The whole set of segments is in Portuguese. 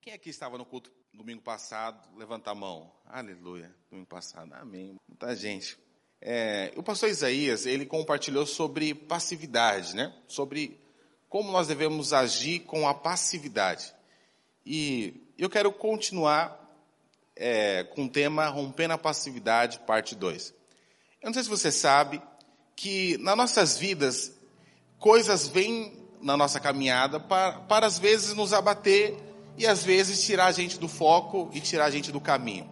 Quem aqui estava no culto domingo passado? Levanta a mão. Aleluia. Domingo passado. Amém. Muita gente. É, o pastor Isaías, ele compartilhou sobre passividade, né? Sobre como nós devemos agir com a passividade. E eu quero continuar é, com o tema Rompendo a Passividade, parte 2. Eu não sei se você sabe que nas nossas vidas, coisas vêm na nossa caminhada para, para às vezes nos abater e às vezes tirar a gente do foco e tirar a gente do caminho.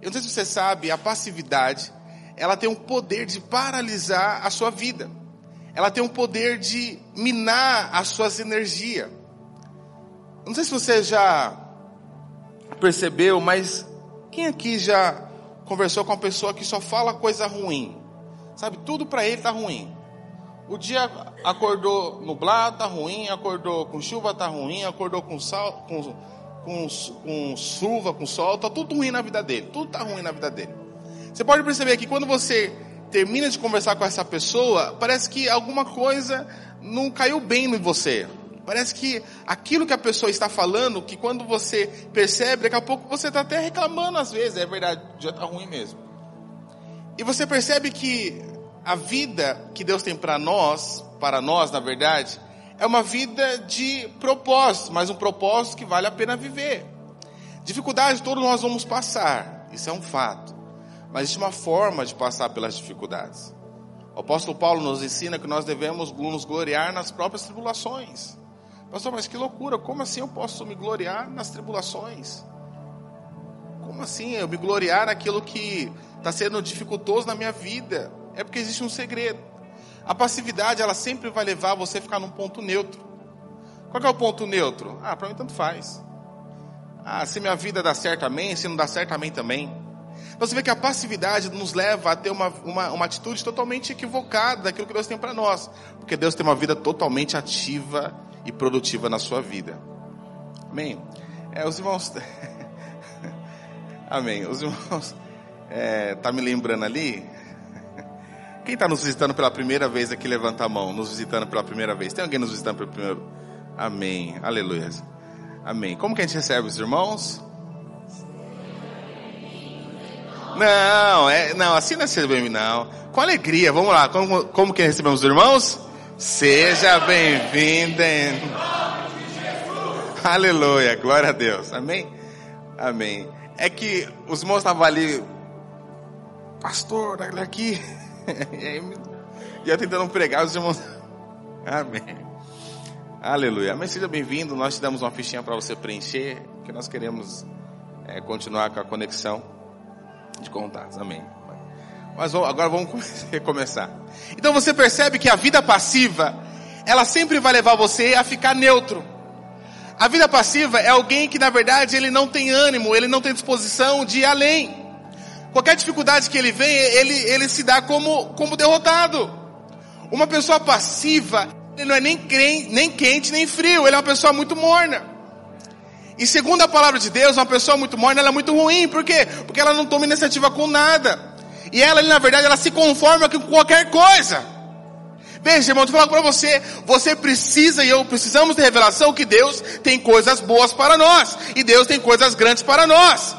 Eu não sei se você sabe, a passividade, ela tem um poder de paralisar a sua vida. Ela tem um poder de minar as suas energias. Não sei se você já percebeu, mas quem aqui já conversou com uma pessoa que só fala coisa ruim? Sabe, tudo para ele tá ruim. O dia acordou nublado, tá ruim, acordou com chuva, tá ruim, acordou com, sal, com, com, com chuva, com sol, tá tudo ruim na vida dele, tudo tá ruim na vida dele. Você pode perceber que quando você termina de conversar com essa pessoa, parece que alguma coisa não caiu bem em você. Parece que aquilo que a pessoa está falando, que quando você percebe, daqui a pouco você está até reclamando às vezes, é verdade, o dia está ruim mesmo. E você percebe que a vida que Deus tem para nós, para nós, na verdade, é uma vida de propósito, mas um propósito que vale a pena viver. Dificuldade todos nós vamos passar, isso é um fato. Mas existe uma forma de passar pelas dificuldades. O apóstolo Paulo nos ensina que nós devemos nos gloriar nas próprias tribulações. Pastor, mas que loucura, como assim eu posso me gloriar nas tribulações? Como assim eu me gloriar naquilo que está sendo dificultoso na minha vida? É porque existe um segredo. A passividade, ela sempre vai levar você a ficar num ponto neutro. Qual é o ponto neutro? Ah, para mim tanto faz. Ah, se minha vida dá certo, amém. Se não dá certo, amém também. Então, você vê que a passividade nos leva a ter uma, uma, uma atitude totalmente equivocada daquilo que Deus tem para nós. Porque Deus tem uma vida totalmente ativa e produtiva na sua vida. Amém? É, os irmãos. amém. Os irmãos. É, tá me lembrando ali? Quem está nos visitando pela primeira vez aqui, levanta a mão. Nos visitando pela primeira vez. Tem alguém nos visitando pela primeira vez? Amém. Aleluia. Amém. Como que a gente recebe os irmãos? Não, é, não, assim não é seja bem-vindo, não. Com alegria, vamos lá. Como, como que recebemos os irmãos? Seja bem-vindo. Aleluia, glória a Deus. Amém? Amém. É que os irmãos estavam ali, pastor, olha aqui. e ia tentando pregar os irmãos. Amém. Aleluia. Amém. Seja bem-vindo. Nós te damos uma fichinha para você preencher, que nós queremos é, continuar com a conexão de contatos. Amém. Mas agora vamos recomeçar. Então você percebe que a vida passiva, ela sempre vai levar você a ficar neutro. A vida passiva é alguém que na verdade ele não tem ânimo, ele não tem disposição de ir além. Qualquer dificuldade que ele vem, ele, ele se dá como, como derrotado. Uma pessoa passiva, ele não é nem, crente, nem quente, nem frio, ele é uma pessoa muito morna. E segundo a palavra de Deus, uma pessoa muito morna, ela é muito ruim. Por quê? Porque ela não toma iniciativa com nada. E ela, na verdade, ela se conforma com qualquer coisa. Veja, irmão, eu falar para você, você precisa e eu precisamos de revelação que Deus tem coisas boas para nós. E Deus tem coisas grandes para nós.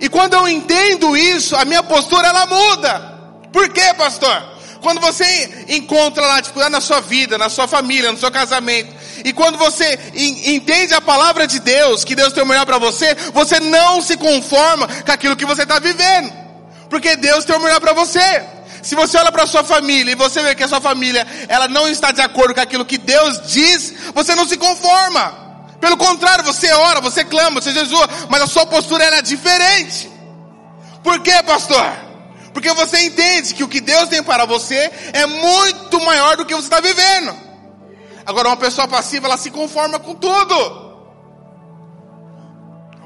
E quando eu entendo isso, a minha postura ela muda. Por quê, pastor? Quando você encontra lá dificuldade na sua vida, na sua família, no seu casamento, e quando você entende a palavra de Deus, que Deus tem o melhor para você, você não se conforma com aquilo que você está vivendo, porque Deus tem o melhor para você. Se você olha para sua família e você vê que a sua família ela não está de acordo com aquilo que Deus diz, você não se conforma. Pelo contrário, você ora, você clama, você jejua, mas a sua postura era diferente. Por quê, pastor? Porque você entende que o que Deus tem para você é muito maior do que você está vivendo. Agora, uma pessoa passiva, ela se conforma com tudo.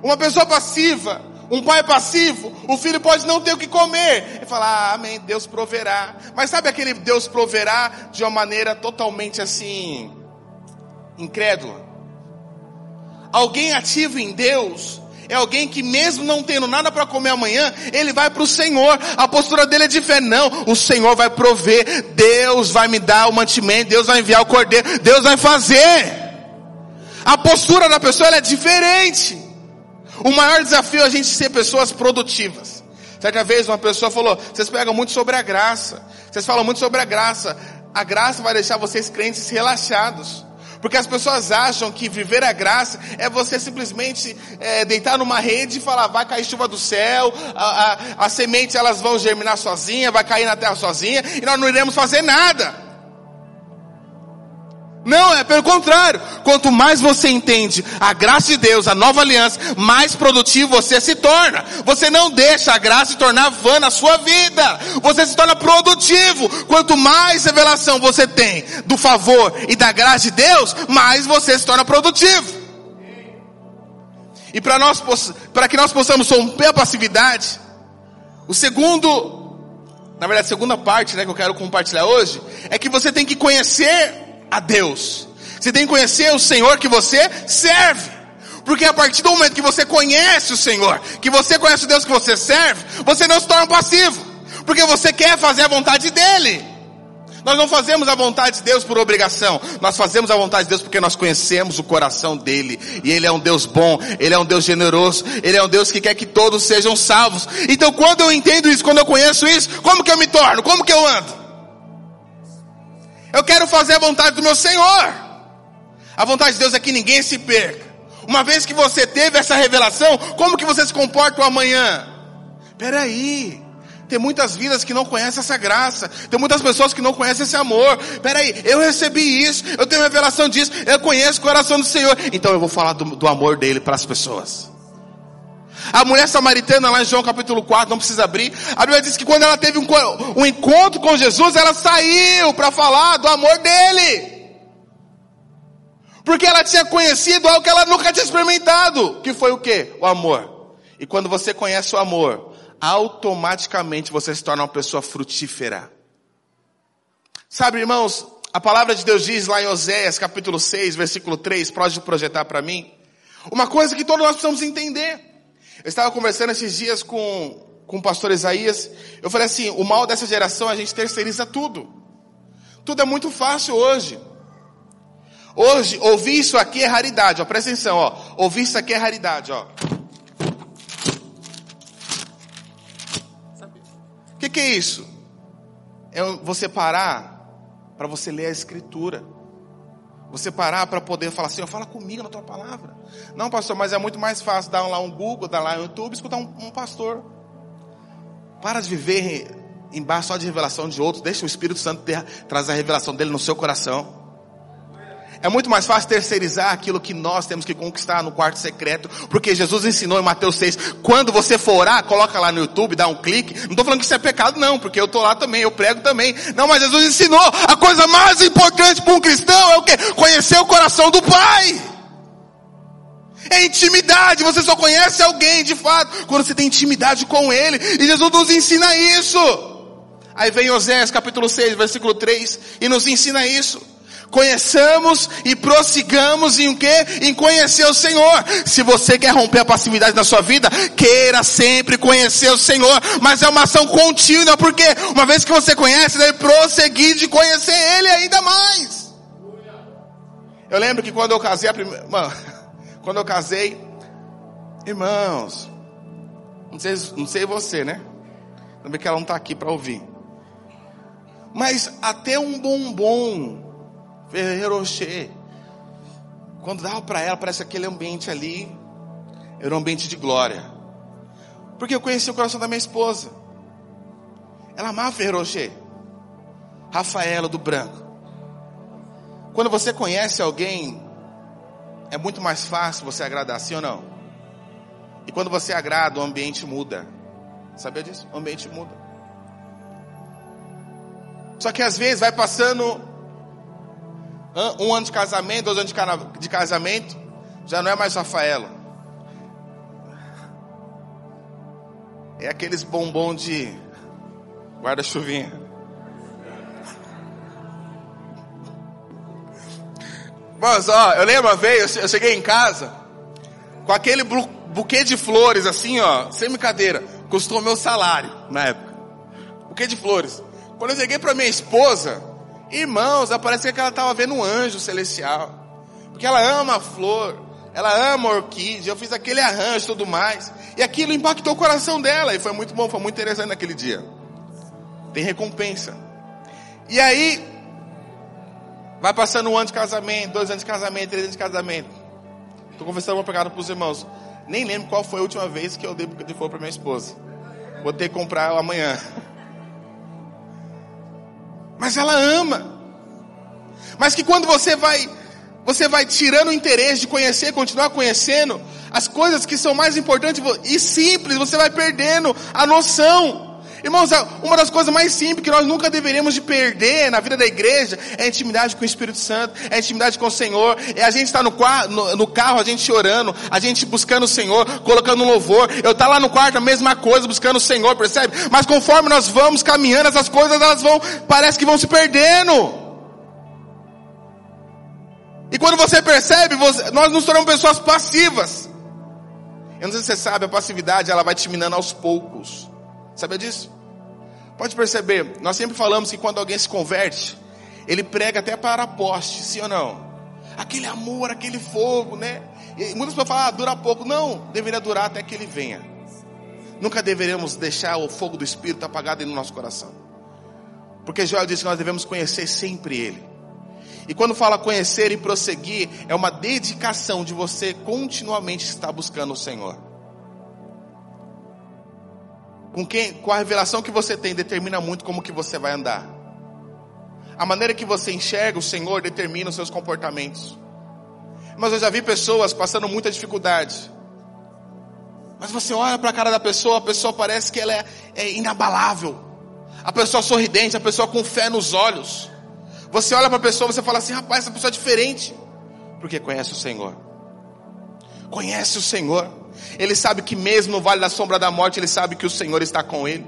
Uma pessoa passiva, um pai passivo, o filho pode não ter o que comer. E falar, ah, amém, Deus proverá. Mas sabe aquele Deus proverá de uma maneira totalmente assim, incrédula? Alguém ativo em Deus é alguém que mesmo não tendo nada para comer amanhã, ele vai para o Senhor. A postura dele é de fé. Não, o Senhor vai prover. Deus vai me dar o mantimento. Deus vai enviar o cordeiro. Deus vai fazer. A postura da pessoa é diferente. O maior desafio é a gente ser pessoas produtivas. Certa vez uma pessoa falou: vocês pegam muito sobre a graça. Vocês falam muito sobre a graça. A graça vai deixar vocês crentes relaxados. Porque as pessoas acham que viver a graça é você simplesmente é, deitar numa rede e falar, vai cair chuva do céu, a, a, as sementes elas vão germinar sozinha, vai cair na terra sozinha, e nós não iremos fazer nada. Não, é pelo contrário. Quanto mais você entende a graça de Deus, a nova aliança, mais produtivo você se torna. Você não deixa a graça se tornar vã na sua vida. Você se torna produtivo. Quanto mais revelação você tem do favor e da graça de Deus, mais você se torna produtivo. E para nós, para que nós possamos romper a passividade, o segundo, na verdade, a segunda parte, né, que eu quero compartilhar hoje, é que você tem que conhecer a Deus. Você tem que conhecer o Senhor que você serve. Porque a partir do momento que você conhece o Senhor, que você conhece o Deus que você serve, você não se torna passivo. Porque você quer fazer a vontade dEle. Nós não fazemos a vontade de Deus por obrigação. Nós fazemos a vontade de Deus porque nós conhecemos o coração dEle. E Ele é um Deus bom, Ele é um Deus generoso, Ele é um Deus que quer que todos sejam salvos. Então quando eu entendo isso, quando eu conheço isso, como que eu me torno? Como que eu ando? Eu quero fazer a vontade do meu Senhor. A vontade de Deus é que ninguém se perca. Uma vez que você teve essa revelação, como que você se comporta amanhã? Peraí. Tem muitas vidas que não conhecem essa graça. Tem muitas pessoas que não conhecem esse amor. Peraí, eu recebi isso, eu tenho revelação disso, eu conheço o coração do Senhor. Então eu vou falar do, do amor dele para as pessoas. A mulher samaritana, lá em João capítulo 4, não precisa abrir. A Bíblia diz que quando ela teve um, um encontro com Jesus, ela saiu para falar do amor dele. Porque ela tinha conhecido algo que ela nunca tinha experimentado. Que foi o que? O amor. E quando você conhece o amor, automaticamente você se torna uma pessoa frutífera. Sabe, irmãos, a palavra de Deus diz lá em Oséias capítulo 6, versículo 3, pode projetar para mim. Uma coisa que todos nós precisamos entender. Eu estava conversando esses dias com, com o pastor Isaías. Eu falei assim: o mal dessa geração a gente terceiriza tudo. Tudo é muito fácil hoje. Hoje, ouvir isso aqui é raridade, ó. Presta atenção, ó. Ouvir isso aqui é raridade, ó. O que, que é isso? É você parar para você ler a escritura. Você parar para poder falar assim, fala comigo na tua palavra. Não, pastor, mas é muito mais fácil dar lá um Google, dar lá um YouTube, escutar um, um pastor. Para de viver embaixo só de revelação de outros. Deixa o Espírito Santo ter, trazer a revelação dele no seu coração. É muito mais fácil terceirizar aquilo que nós temos que conquistar no quarto secreto, porque Jesus ensinou em Mateus 6, quando você for orar, coloca lá no YouTube, dá um clique. Não estou falando que isso é pecado não, porque eu estou lá também, eu prego também. Não, mas Jesus ensinou, a coisa mais importante para um cristão é o que? Conhecer o coração do Pai. É intimidade, você só conhece alguém de fato quando você tem intimidade com Ele, e Jesus nos ensina isso. Aí vem Oséias capítulo 6, versículo 3, e nos ensina isso. Conheçamos e prossigamos em o quê? Em conhecer o Senhor. Se você quer romper a passividade na sua vida, queira sempre conhecer o Senhor. Mas é uma ação contínua, porque uma vez que você conhece, deve prosseguir de conhecer Ele ainda mais. Eu lembro que quando eu casei a primeira, mano, quando eu casei, irmãos, não sei, não sei você, né? Também que ela não está aqui para ouvir. Mas até um bombom Ferreiro Rocher. Quando dava para ela, parece aquele ambiente ali era um ambiente de glória. Porque eu conheci o coração da minha esposa. Ela amava Ferreiro Rocher. Rafaela do Branco. Quando você conhece alguém, é muito mais fácil você agradar, sim ou não? E quando você agrada, o ambiente muda. Sabia disso? O ambiente muda. Só que às vezes vai passando um ano de casamento, dois anos de casamento, já não é mais Rafaela. É aqueles bombom de guarda-chuvinha. Mas ó, eu lembro uma vez, eu cheguei em casa com aquele buquê de flores assim, ó, sem brincadeira, custou meu salário na época. Buquê de flores. Quando eu cheguei para minha esposa, Irmãos, parece que ela estava vendo um anjo celestial. Porque ela ama a flor, Ela ama orquídea, eu fiz aquele arranjo e tudo mais. E aquilo impactou o coração dela. E foi muito bom, foi muito interessante naquele dia. Tem recompensa. E aí, vai passando um ano de casamento, dois anos de casamento, três anos de casamento. Estou conversando uma pegada para os irmãos. Nem lembro qual foi a última vez que eu dei de flor para minha esposa. Vou ter que comprar amanhã. Mas ela ama. Mas que quando você vai você vai tirando o interesse de conhecer, continuar conhecendo as coisas que são mais importantes e simples, você vai perdendo a noção. Irmãos, uma das coisas mais simples que nós nunca deveríamos de perder na vida da igreja é a intimidade com o Espírito Santo, é a intimidade com o Senhor, é a gente estar no, no, no carro, a gente orando, a gente buscando o Senhor, colocando um louvor, eu estar lá no quarto, a mesma coisa, buscando o Senhor, percebe? Mas conforme nós vamos caminhando, essas coisas elas vão, parece que vão se perdendo. E quando você percebe, você, nós nos tornamos pessoas passivas. Eu não sei se você sabe, a passividade ela vai te minando aos poucos. Sabe disso? Pode perceber, nós sempre falamos que quando alguém se converte, ele prega até para poste, sim ou não? Aquele amor, aquele fogo, né? E muitas pessoas falam, ah, dura pouco. Não, deveria durar até que ele venha. Nunca deveremos deixar o fogo do Espírito apagado no nosso coração. Porque Joel disse que nós devemos conhecer sempre Ele. E quando fala conhecer e prosseguir, é uma dedicação de você continuamente estar buscando o Senhor. Com, quem, com a revelação que você tem, determina muito como que você vai andar. A maneira que você enxerga o Senhor determina os seus comportamentos. Mas eu já vi pessoas passando muita dificuldade. Mas você olha para a cara da pessoa, a pessoa parece que ela é, é inabalável. A pessoa sorridente, a pessoa com fé nos olhos. Você olha para a pessoa, você fala assim, rapaz, essa pessoa é diferente. Porque conhece o Senhor. Conhece o Senhor. Ele sabe que mesmo no vale da sombra da morte, ele sabe que o Senhor está com ele.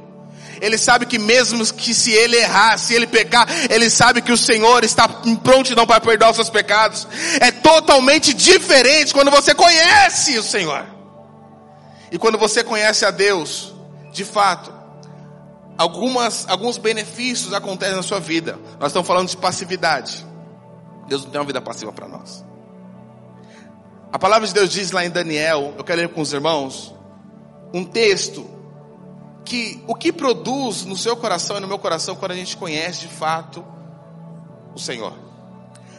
Ele sabe que mesmo que se ele errar, se ele pecar, ele sabe que o Senhor está em prontidão para perdoar os seus pecados. É totalmente diferente quando você conhece o Senhor. E quando você conhece a Deus, de fato, algumas, alguns benefícios acontecem na sua vida. Nós estamos falando de passividade. Deus não tem uma vida passiva para nós. A palavra de Deus diz lá em Daniel, eu quero ler com os irmãos, um texto que o que produz no seu coração e no meu coração quando a gente conhece de fato o Senhor.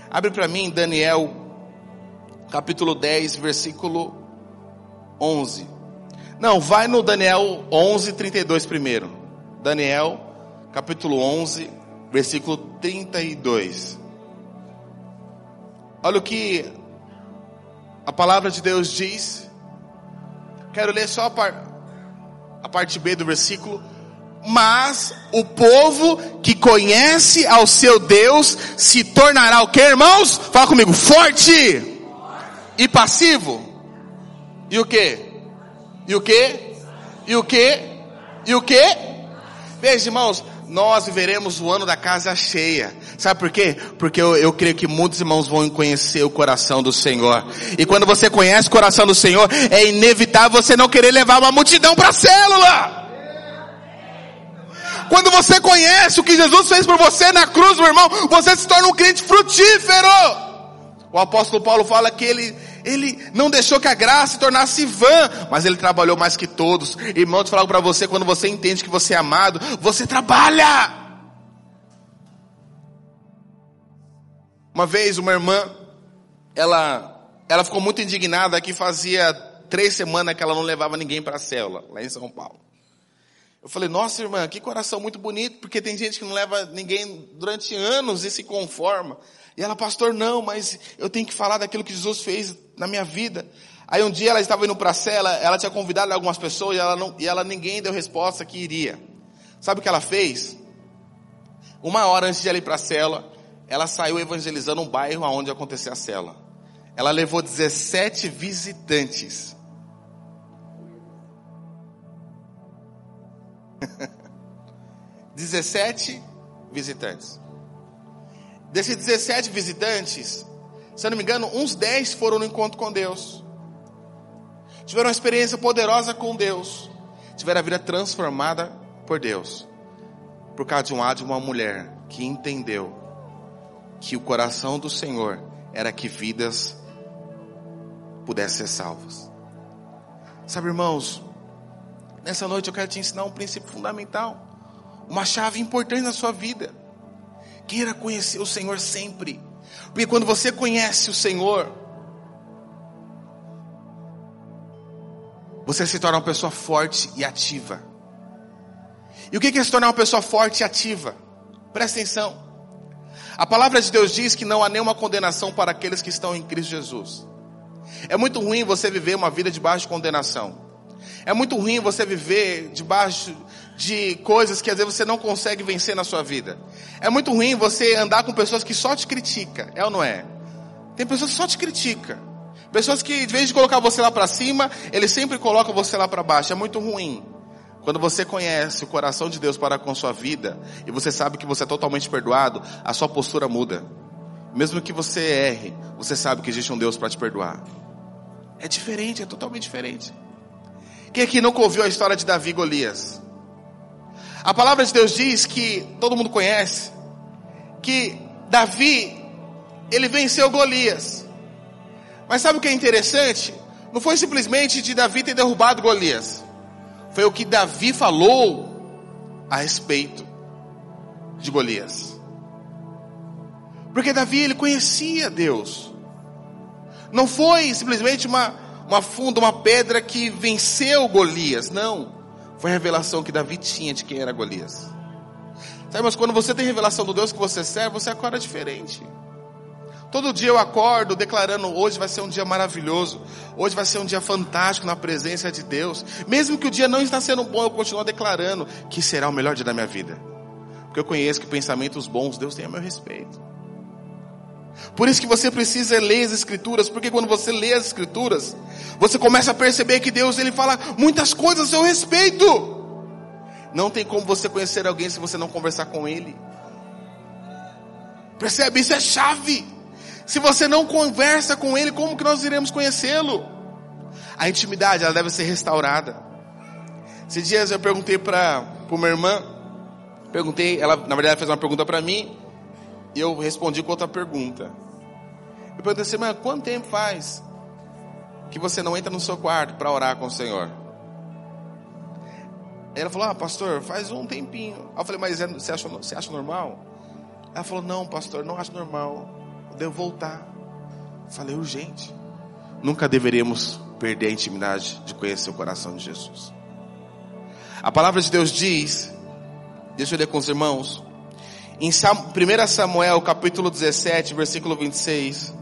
Abre para mim Daniel capítulo 10, versículo 11. Não, vai no Daniel 11, 32 primeiro. Daniel, capítulo 11, versículo 32. Olha o que a palavra de Deus diz. Quero ler só a, par, a parte B do versículo. Mas o povo que conhece ao seu Deus se tornará o que, irmãos? Fala comigo, forte e passivo. E o que? E o que? E o que? E o que? Veja, irmãos, nós viveremos o ano da casa cheia. Sabe por quê? Porque eu, eu, creio que muitos irmãos vão conhecer o coração do Senhor. E quando você conhece o coração do Senhor, é inevitável você não querer levar uma multidão para a célula. Quando você conhece o que Jesus fez por você na cruz, meu irmão, você se torna um crente frutífero. O apóstolo Paulo fala que ele ele não deixou que a graça se tornasse vã, mas ele trabalhou mais que todos. Irmão, te falo para você, quando você entende que você é amado, você trabalha. Uma vez uma irmã, ela, ela ficou muito indignada que fazia três semanas que ela não levava ninguém para a célula, lá em São Paulo. Eu falei, nossa irmã, que coração muito bonito, porque tem gente que não leva ninguém durante anos e se conforma. E ela, pastor, não, mas eu tenho que falar daquilo que Jesus fez na minha vida. Aí um dia ela estava indo para a cela, ela tinha convidado algumas pessoas e ela, não, e ela ninguém deu resposta que iria. Sabe o que ela fez? Uma hora antes de ela ir para a cela, ela saiu evangelizando um bairro onde acontecia a cela. Ela levou 17 visitantes. Dezessete visitantes. Desses 17 visitantes, se eu não me engano, uns 10 foram no encontro com Deus. Tiveram uma experiência poderosa com Deus. Tiveram a vida transformada por Deus. Por causa de um lado de uma mulher que entendeu que o coração do Senhor era que vidas pudessem ser salvos. Sabe, irmãos, nessa noite eu quero te ensinar um princípio fundamental, uma chave importante na sua vida. Queira conhecer o Senhor sempre, porque quando você conhece o Senhor, você se torna uma pessoa forte e ativa. E o que é se tornar uma pessoa forte e ativa? Presta atenção. A palavra de Deus diz que não há nenhuma condenação para aqueles que estão em Cristo Jesus. É muito ruim você viver uma vida debaixo de condenação. É muito ruim você viver debaixo de coisas que às vezes você não consegue vencer na sua vida. É muito ruim você andar com pessoas que só te criticam, é ou não é? Tem pessoas que só te criticam. Pessoas que, de vez de colocar você lá para cima, eles sempre colocam você lá para baixo. É muito ruim. Quando você conhece o coração de Deus para com sua vida, e você sabe que você é totalmente perdoado, a sua postura muda. Mesmo que você erre, você sabe que existe um Deus para te perdoar. É diferente, é totalmente diferente. Quem aqui nunca ouviu a história de Davi e Golias? A palavra de Deus diz que, todo mundo conhece, que Davi, ele venceu Golias. Mas sabe o que é interessante? Não foi simplesmente de Davi ter derrubado Golias. Foi o que Davi falou a respeito de Golias. Porque Davi, ele conhecia Deus. Não foi simplesmente uma, uma funda, uma pedra que venceu Golias. Não. Foi a revelação que Davi tinha de quem era Golias. Sabe, mas quando você tem revelação do Deus que você serve, você acorda diferente. Todo dia eu acordo declarando: hoje vai ser um dia maravilhoso, hoje vai ser um dia fantástico na presença de Deus. Mesmo que o dia não está sendo bom, eu continuo declarando que será o melhor dia da minha vida, porque eu conheço que pensamentos bons Deus tem a meu respeito. Por isso que você precisa ler as escrituras, porque quando você lê as escrituras, você começa a perceber que Deus ele fala muitas coisas a seu respeito. Não tem como você conhecer alguém se você não conversar com ele. Percebe? Isso é chave. Se você não conversa com ele, como que nós iremos conhecê-lo? A intimidade, ela deve ser restaurada. Esses dias eu perguntei para uma irmã, perguntei, ela na verdade fez uma pergunta para mim, e eu respondi com outra pergunta. Eu perguntei assim, mas quanto tempo faz que você não entra no seu quarto para orar com o Senhor? Ela falou, ah, pastor, faz um tempinho. eu falei, mas é, você acha, você acha normal? Ela falou, não, pastor, não acho normal. Eu devo voltar. Eu falei, urgente. Nunca deveríamos perder a intimidade de conhecer o coração de Jesus. A palavra de Deus diz, deixa eu ler com os irmãos, em 1 Samuel capítulo 17, versículo 26,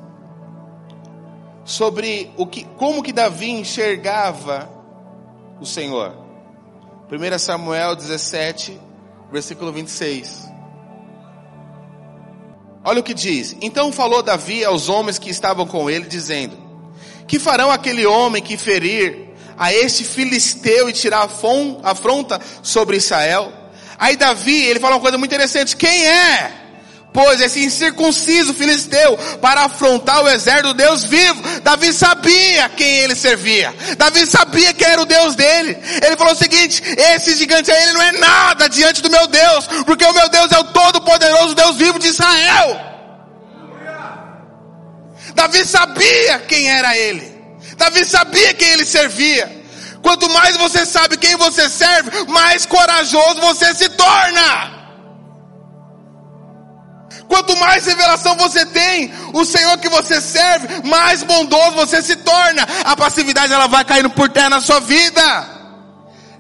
sobre o que, como que Davi enxergava o Senhor. 1 Samuel 17, versículo 26. Olha o que diz. Então falou Davi aos homens que estavam com ele, dizendo: Que farão aquele homem que ferir a este filisteu e tirar afronta sobre Israel? Aí Davi, ele fala uma coisa muito interessante. Quem é? Pois esse incircunciso filisteu para afrontar o exército do Deus vivo. Davi sabia quem ele servia. Davi sabia quem era o Deus dele. Ele falou o seguinte: esse gigante aí ele não é nada diante do meu Deus, porque o meu Deus é o todo-poderoso Deus vivo de Israel. Davi sabia quem era ele. Davi sabia quem ele servia. Quanto mais você sabe quem você serve, mais corajoso você se torna. Quanto mais revelação você tem, o Senhor que você serve, mais bondoso você se torna. A passividade ela vai caindo por terra na sua vida.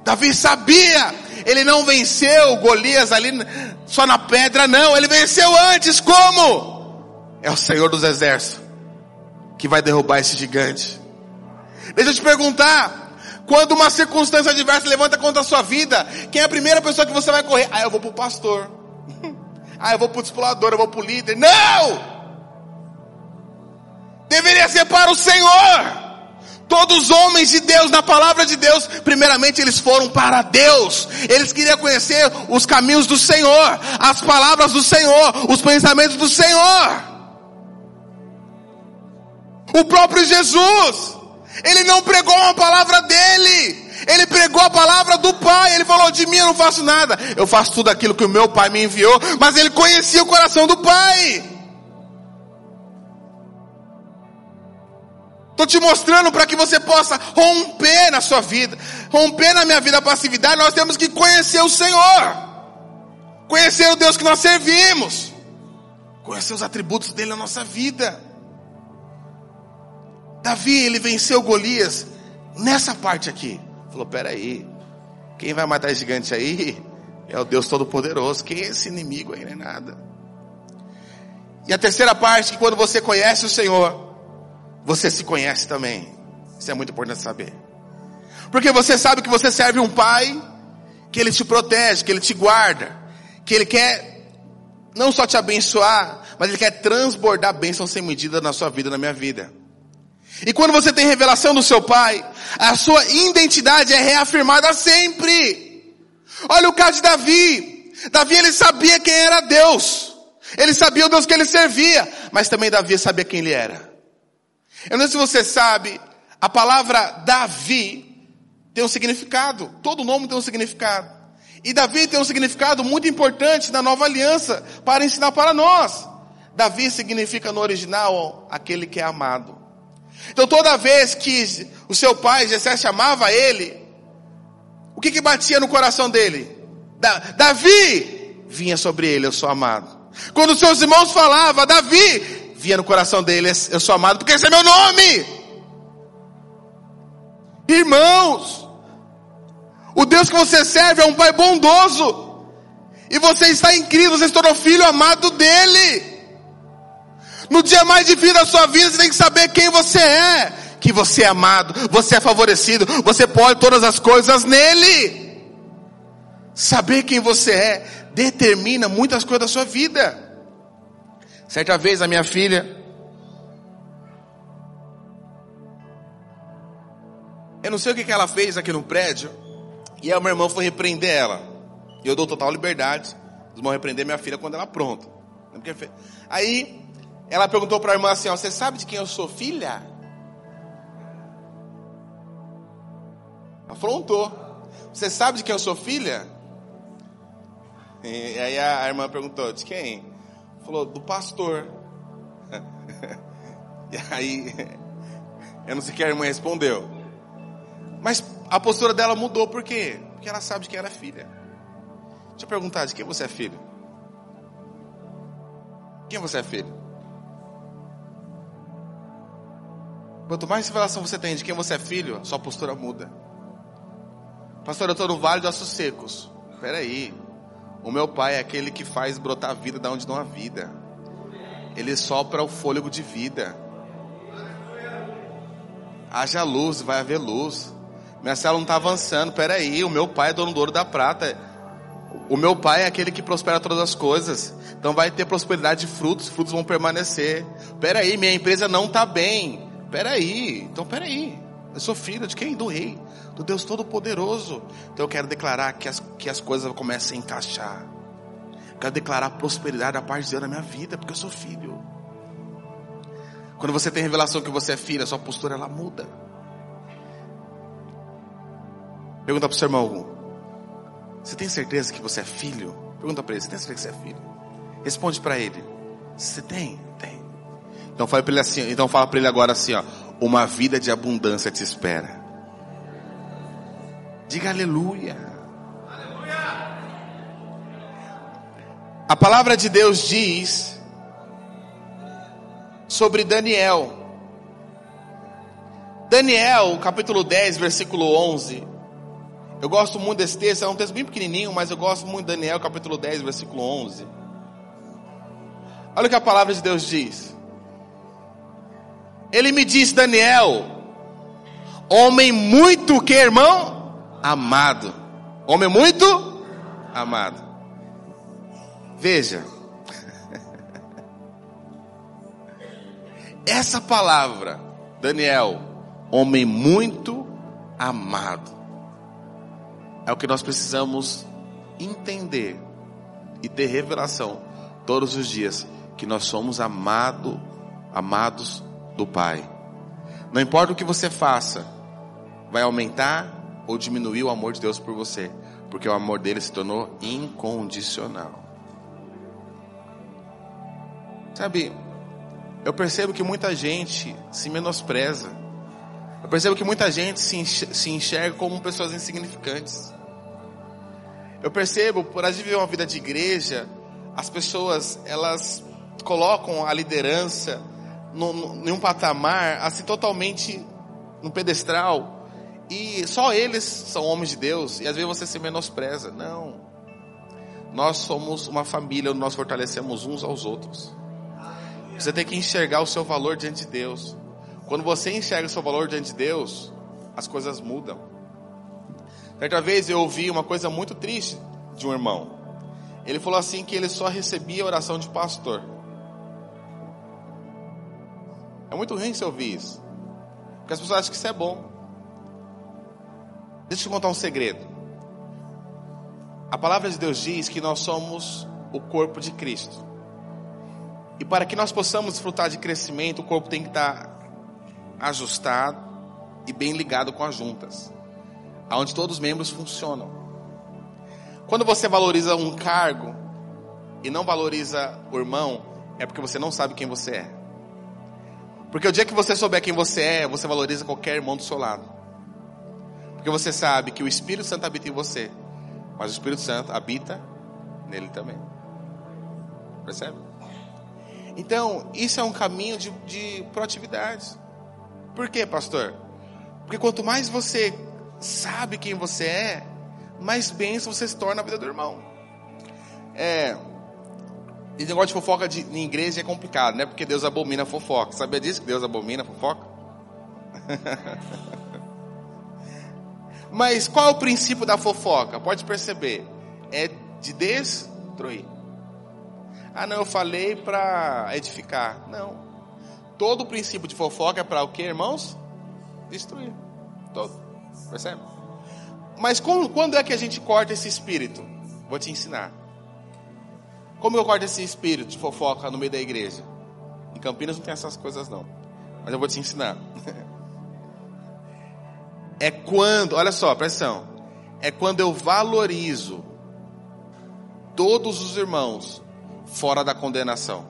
Davi sabia, ele não venceu Golias ali só na pedra, não. Ele venceu antes, como? É o Senhor dos exércitos que vai derrubar esse gigante. Deixa eu te perguntar, quando uma circunstância adversa levanta contra a sua vida, quem é a primeira pessoa que você vai correr? Ah, eu vou para o pastor. ah, eu vou para o discipulador, eu vou para o líder. Não! Deveria ser para o Senhor. Todos os homens de Deus, na palavra de Deus, primeiramente eles foram para Deus. Eles queriam conhecer os caminhos do Senhor, as palavras do Senhor, os pensamentos do Senhor. O próprio Jesus. Ele não pregou uma palavra dele. Ele pregou a palavra do Pai. Ele falou: De mim eu não faço nada. Eu faço tudo aquilo que o meu Pai me enviou. Mas ele conhecia o coração do Pai. Estou te mostrando para que você possa romper na sua vida, romper na minha vida a passividade. Nós temos que conhecer o Senhor, conhecer o Deus que nós servimos, conhecer os atributos dele na nossa vida. Davi, ele venceu Golias nessa parte aqui. Falou: peraí, quem vai matar esse gigante aí é o Deus Todo-Poderoso. Quem é esse inimigo aí? Não é nada. E a terceira parte, que quando você conhece o Senhor, você se conhece também. Isso é muito importante saber. Porque você sabe que você serve um pai, que ele te protege, que ele te guarda, que ele quer não só te abençoar, mas ele quer transbordar bênçãos sem medida na sua vida, na minha vida. E quando você tem revelação do seu pai, a sua identidade é reafirmada sempre. Olha o caso de Davi. Davi ele sabia quem era Deus. Ele sabia o Deus que ele servia, mas também Davi sabia quem ele era. Eu não sei se você sabe, a palavra Davi tem um significado. Todo nome tem um significado. E Davi tem um significado muito importante na nova aliança para ensinar para nós. Davi significa no original aquele que é amado. Então toda vez que o seu pai Jessé chamava ele, o que que batia no coração dele? Da, Davi vinha sobre ele, eu sou amado. Quando seus irmãos falavam, Davi, via no coração dele: Eu sou amado porque esse é meu nome. Irmãos, o Deus que você serve é um Pai bondoso. E você está Cristo, você se tornou filho amado dele. No dia mais difícil da sua vida, você tem que saber quem você é. Que você é amado, você é favorecido, você pode todas as coisas nele. Saber quem você é determina muitas coisas da sua vida. Certa vez a minha filha, eu não sei o que, ela fez aqui no prédio, e o meu irmão foi repreender ela. E eu dou total liberdade, eles vão repreender minha filha quando ela pronta. Aí ela perguntou para a irmã assim: ó, Você sabe de quem eu sou filha? Afrontou. Você sabe de quem eu sou filha? E aí a irmã perguntou: De quem? Falou, do pastor. e aí, eu não sei o que a irmã respondeu. Mas a postura dela mudou, por quê? Porque ela sabe de quem era filha. Deixa eu perguntar, de quem você é filho? Quem você é filho? Quanto mais revelação você tem de quem você é filho, sua postura muda. Pastor, eu estou no vale de ossos secos. Espera aí. O meu pai é aquele que faz brotar vida da onde não há vida. Ele sopra o fôlego de vida. Haja luz, vai haver luz. Minha célula não está avançando. Peraí, o meu pai é dono do ouro da prata. O meu pai é aquele que prospera todas as coisas. Então vai ter prosperidade de frutos, frutos vão permanecer. Peraí, minha empresa não está bem. Peraí, então peraí. Eu sou filho de quem? Do rei do Deus Todo-Poderoso. Então eu quero declarar que as, que as coisas comecem a encaixar. quero declarar prosperidade da parte de Deus na minha vida, porque eu sou filho. Quando você tem revelação que você é filho, a sua postura ela muda. Pergunta para o seu irmão: Você tem certeza que você é filho? Pergunta para ele: Você tem certeza que você é filho? Responde para ele: Você tem? Então fala para ele assim. Então fala para ele agora assim: ó, Uma vida de abundância te espera. Diga aleluia. aleluia. A palavra de Deus diz sobre Daniel. Daniel, capítulo 10, versículo 11. Eu gosto muito desse texto, é um texto bem pequenininho, mas eu gosto muito de Daniel, capítulo 10, versículo 11. Olha o que a palavra de Deus diz. Ele me diz, Daniel, homem muito que, irmão? amado. Homem muito amado. Veja. Essa palavra, Daniel, homem muito amado, é o que nós precisamos entender e ter revelação todos os dias que nós somos amado, amados do Pai. Não importa o que você faça, vai aumentar ou diminuir o amor de Deus por você, porque o amor dele se tornou incondicional. Sabe, eu percebo que muita gente se menospreza. Eu percebo que muita gente se enxerga como pessoas insignificantes. Eu percebo, por a gente viver uma vida de igreja, as pessoas, elas colocam a liderança num, um patamar, assim, totalmente no pedestral. E só eles são homens de Deus. E às vezes você se menospreza. Não. Nós somos uma família nós fortalecemos uns aos outros. Você tem que enxergar o seu valor diante de Deus. Quando você enxerga o seu valor diante de Deus, as coisas mudam. Certa vez eu ouvi uma coisa muito triste de um irmão. Ele falou assim que ele só recebia oração de pastor. É muito ruim você ouvir isso. Porque as pessoas acham que isso é bom. Deixa eu te contar um segredo. A palavra de Deus diz que nós somos o corpo de Cristo. E para que nós possamos desfrutar de crescimento, o corpo tem que estar ajustado e bem ligado com as juntas, aonde todos os membros funcionam. Quando você valoriza um cargo e não valoriza o irmão, é porque você não sabe quem você é. Porque o dia que você souber quem você é, você valoriza qualquer irmão do seu lado. Porque você sabe que o Espírito Santo habita em você, mas o Espírito Santo habita nele também. Percebe? Então, isso é um caminho de, de proatividade. Por quê, pastor? Porque quanto mais você sabe quem você é, mais bênção você se torna na vida do irmão. É, esse negócio de fofoca de, em igreja é complicado, né? Porque Deus abomina fofoca. Sabia disso que Deus abomina fofoca? Mas qual é o princípio da fofoca? Pode perceber. É de destruir. Ah, não, eu falei para edificar. Não. Todo o princípio de fofoca é para o que, irmãos? Destruir. Todo. Percebe? Mas como, quando é que a gente corta esse espírito? Vou te ensinar. Como eu corto esse espírito de fofoca no meio da igreja? Em Campinas não tem essas coisas não. Mas eu vou te ensinar. É quando, olha só, pressão. É quando eu valorizo todos os irmãos fora da condenação.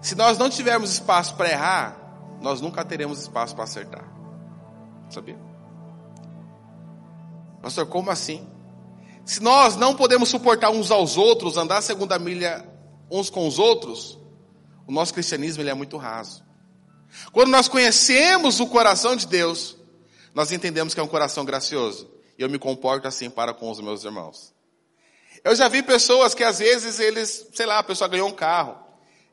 Se nós não tivermos espaço para errar, nós nunca teremos espaço para acertar. Sabia? Pastor, como assim? Se nós não podemos suportar uns aos outros, andar a segunda milha uns com os outros, o nosso cristianismo ele é muito raso. Quando nós conhecemos o coração de Deus, nós entendemos que é um coração gracioso. E eu me comporto assim para com os meus irmãos. Eu já vi pessoas que às vezes eles, sei lá, a pessoa ganhou um carro.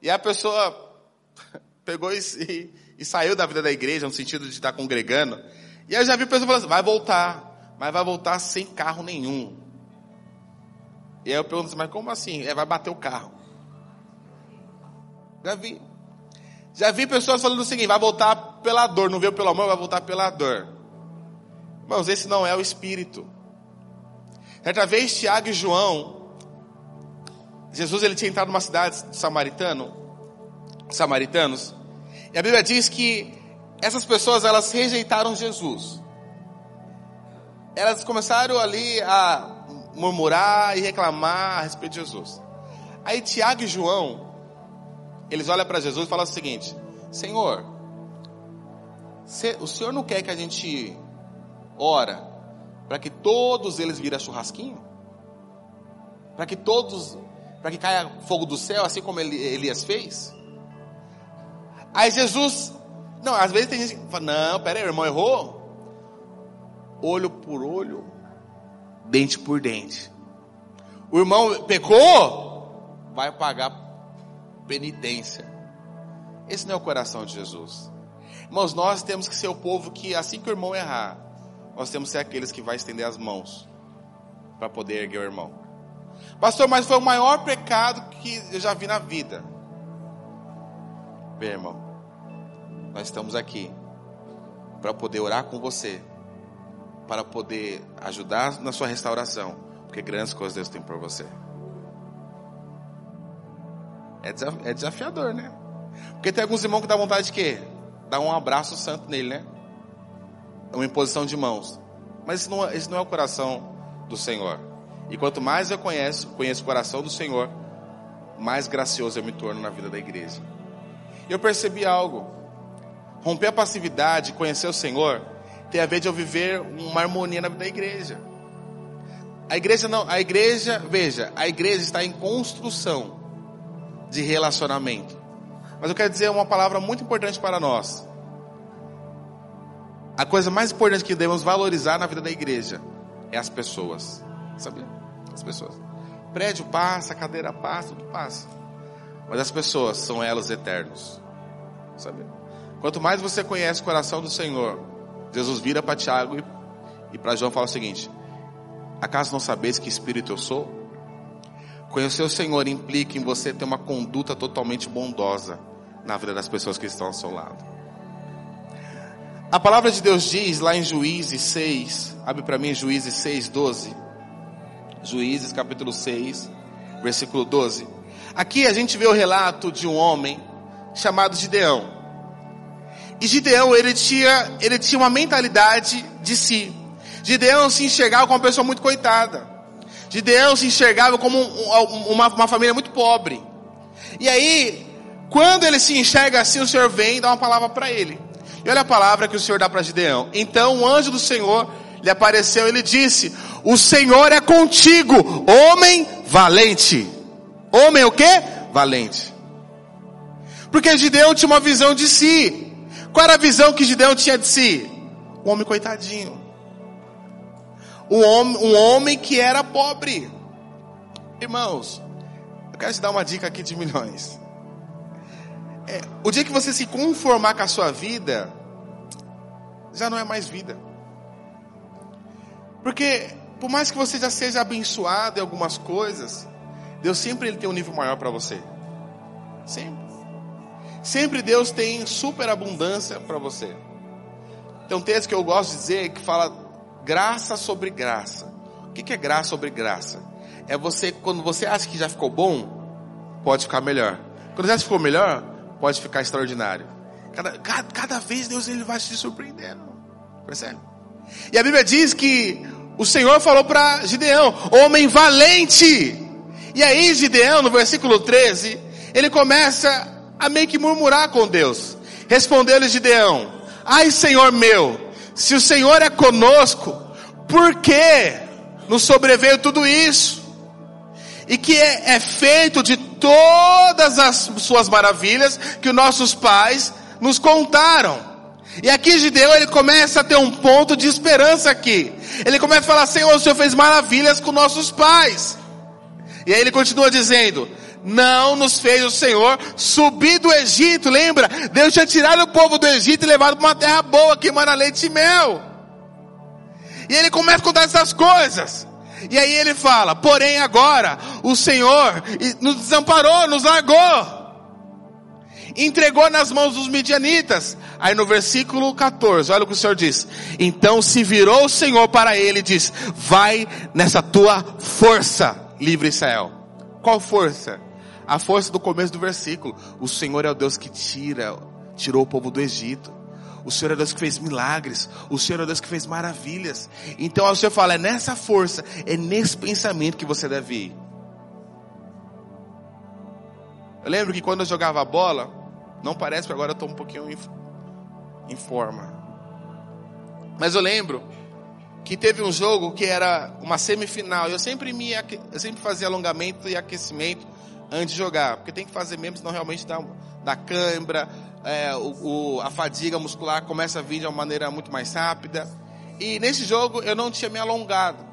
E a pessoa pegou e, e, saiu da vida da igreja, no sentido de estar congregando. E eu já vi pessoas falando assim, vai voltar, mas vai voltar sem carro nenhum. E aí eu pergunto mas como assim? É, vai bater o carro. Já vi. Já vi pessoas falando o seguinte, vai voltar pela dor, não veio pelo amor, vai voltar pela dor. Irmãos, esse não é o espírito. Certa vez, Tiago e João, Jesus ele tinha entrado numa cidade de samaritano, samaritanos, e a Bíblia diz que essas pessoas elas rejeitaram Jesus. Elas começaram ali a murmurar e reclamar a respeito de Jesus. Aí Tiago e João, eles olham para Jesus e falam o seguinte: Senhor, o Senhor não quer que a gente ora para que todos eles virem churrasquinho? Para que todos, para que caia fogo do céu, assim como Elias fez? Aí Jesus, não, às vezes tem gente que fala, não, pera aí, o irmão errou. Olho por olho, dente por dente. O irmão pecou, vai pagar penitência. Esse não é o coração de Jesus. Irmãos, nós temos que ser o povo que, assim que o irmão errar, nós temos que ser aqueles que vai estender as mãos para poder erguer o irmão. Pastor, mas foi o maior pecado que eu já vi na vida. Bem, irmão, nós estamos aqui para poder orar com você para poder ajudar na sua restauração, porque grandes coisas Deus tem por você. É, é desafiador, né? Porque tem alguns irmãos que dá vontade de quê? Dar um abraço santo nele, né? Uma imposição de mãos. Mas esse não, é, não é o coração do Senhor. E quanto mais eu conheço, conheço o coração do Senhor, mais gracioso eu me torno na vida da igreja. Eu percebi algo. Romper a passividade, conhecer o Senhor, tem a ver de eu viver uma harmonia na vida da igreja. A igreja não, a igreja, veja, a igreja está em construção de relacionamento. Mas eu quero dizer uma palavra muito importante para nós. A coisa mais importante que devemos valorizar na vida da igreja é as pessoas. Sabia? As pessoas. Prédio passa, cadeira passa, tudo passa. Mas as pessoas são elos eternos. Sabe? Quanto mais você conhece o coração do Senhor, Jesus vira para Tiago e, e para João fala o seguinte: Acaso não sabeis que espírito eu sou? Conhecer o Senhor implica em você ter uma conduta totalmente bondosa na vida das pessoas que estão ao seu lado. A palavra de Deus diz lá em Juízes 6, abre para mim Juízes 6, 12. Juízes capítulo 6, versículo 12. Aqui a gente vê o relato de um homem chamado Gideão. E Gideão, ele tinha, ele tinha uma mentalidade de si. Gideão se enxergava como uma pessoa muito coitada. Gideão se enxergava como uma, uma família muito pobre. E aí, quando ele se enxerga assim, o Senhor vem e dá uma palavra para ele. E olha a palavra que o Senhor dá para Gideão. Então o anjo do Senhor lhe apareceu e ele disse: O Senhor é contigo, homem valente. Homem o quê? Valente. Porque Gideão tinha uma visão de si. Qual era a visão que Gideão tinha de si? Um homem coitadinho. Um homem, um homem que era pobre. Irmãos, eu quero te dar uma dica aqui de milhões. É, o dia que você se conformar com a sua vida, já não é mais vida. Porque, por mais que você já seja abençoado em algumas coisas, Deus sempre ele tem um nível maior para você. Sempre. Sempre Deus tem superabundância para você. Tem um texto que eu gosto de dizer que fala graça sobre graça. O que é graça sobre graça? É você, quando você acha que já ficou bom, pode ficar melhor. Quando já ficou melhor, pode ficar extraordinário. Cada, cada, cada vez Deus ele vai te surpreendendo. Percebe? E a Bíblia diz que o Senhor falou para Gideão, homem valente. E aí Gideão, no versículo 13, ele começa a meio que murmurar com Deus. Respondeu-lhe Gideão, ai Senhor meu, se o Senhor é conosco, por que nos sobreveio tudo isso? E que é, é feito de todas as suas maravilhas que os nossos pais nos contaram. E aqui Gideão ele começa a ter um ponto de esperança aqui. Ele começa a falar: Senhor, o Senhor fez maravilhas com nossos pais. E aí ele continua dizendo: Não nos fez o Senhor subir do Egito. Lembra? Deus tinha tirado o povo do Egito e levado para uma terra boa que emana leite e mel. E ele começa a contar essas coisas. E aí ele fala: Porém agora o Senhor nos desamparou, nos largou, entregou nas mãos dos midianitas. Aí no versículo 14, olha o que o Senhor diz: Então se virou o Senhor para ele e diz: Vai nessa tua força, livre Israel. Qual força? A força do começo do versículo. O Senhor é o Deus que tira, tirou o povo do Egito. O Senhor é Deus que fez milagres. O Senhor é Deus que fez maravilhas. Então o Senhor fala, é nessa força, é nesse pensamento que você deve ir. Eu lembro que quando eu jogava bola, não parece que agora eu estou um pouquinho em, em forma. Mas eu lembro que teve um jogo que era uma semifinal. Eu sempre me, eu sempre fazia alongamento e aquecimento antes de jogar, porque tem que fazer mesmo, senão realmente dá, dá cãibra, é, o, o, a fadiga muscular começa a vir de uma maneira muito mais rápida. E nesse jogo eu não tinha me alongado.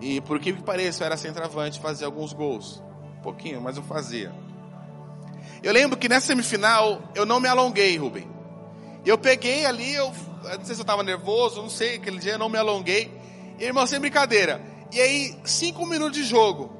E por que que pareça, eu era centroavante, fazia alguns gols. Um pouquinho, mas eu fazia. Eu lembro que nessa semifinal eu não me alonguei, Rubem. Eu peguei ali, eu não sei se eu estava nervoso, não sei, aquele dia eu não me alonguei. E, irmão, sem brincadeira. E aí, cinco minutos de jogo.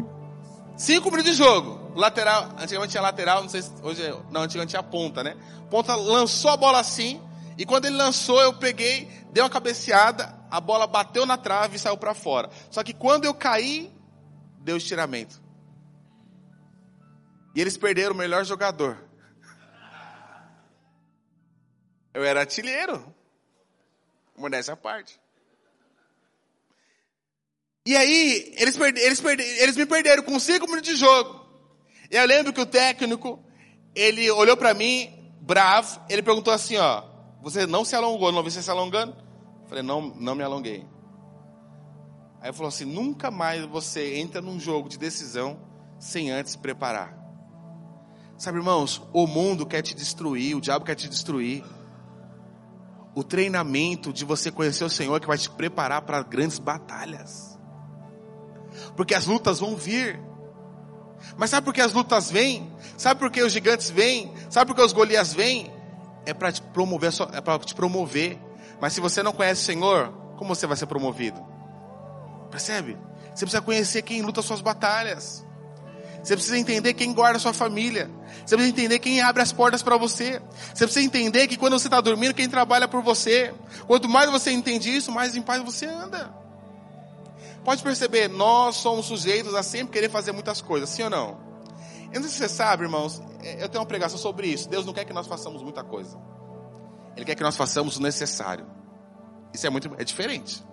Cinco minutos de jogo lateral, antigamente tinha lateral, não sei se hoje, é, não, antigamente tinha ponta, né? Ponta lançou a bola assim, e quando ele lançou, eu peguei, dei uma cabeceada, a bola bateu na trave e saiu para fora. Só que quando eu caí, deu estiramento. E eles perderam o melhor jogador. Eu era artilheiro. Modéstia à parte. E aí, eles, perde, eles, perde, eles me perderam com cinco minutos de jogo. Eu lembro que o técnico, ele olhou para mim, bravo, ele perguntou assim, ó, você não se alongou, não vi você se alongando? Eu falei, não, não me alonguei. Aí ele falou assim, nunca mais você entra num jogo de decisão sem antes preparar. Sabe, irmãos, o mundo quer te destruir, o diabo quer te destruir. O treinamento de você conhecer o Senhor que vai te preparar para grandes batalhas. Porque as lutas vão vir. Mas sabe por que as lutas vêm? Sabe por que os gigantes vêm? Sabe por que os Golias vêm? É para te promover, é para te promover. Mas se você não conhece o Senhor, como você vai ser promovido? Percebe? Você precisa conhecer quem luta suas batalhas. Você precisa entender quem guarda sua família. Você precisa entender quem abre as portas para você. Você precisa entender que quando você está dormindo, quem trabalha por você. Quanto mais você entende isso, mais em paz você anda. Pode perceber, nós somos sujeitos a sempre querer fazer muitas coisas, sim ou não? Eu não sei se você sabe, irmãos, é, eu tenho uma pregação sobre isso. Deus não quer que nós façamos muita coisa. Ele quer que nós façamos o necessário. Isso é muito, é diferente.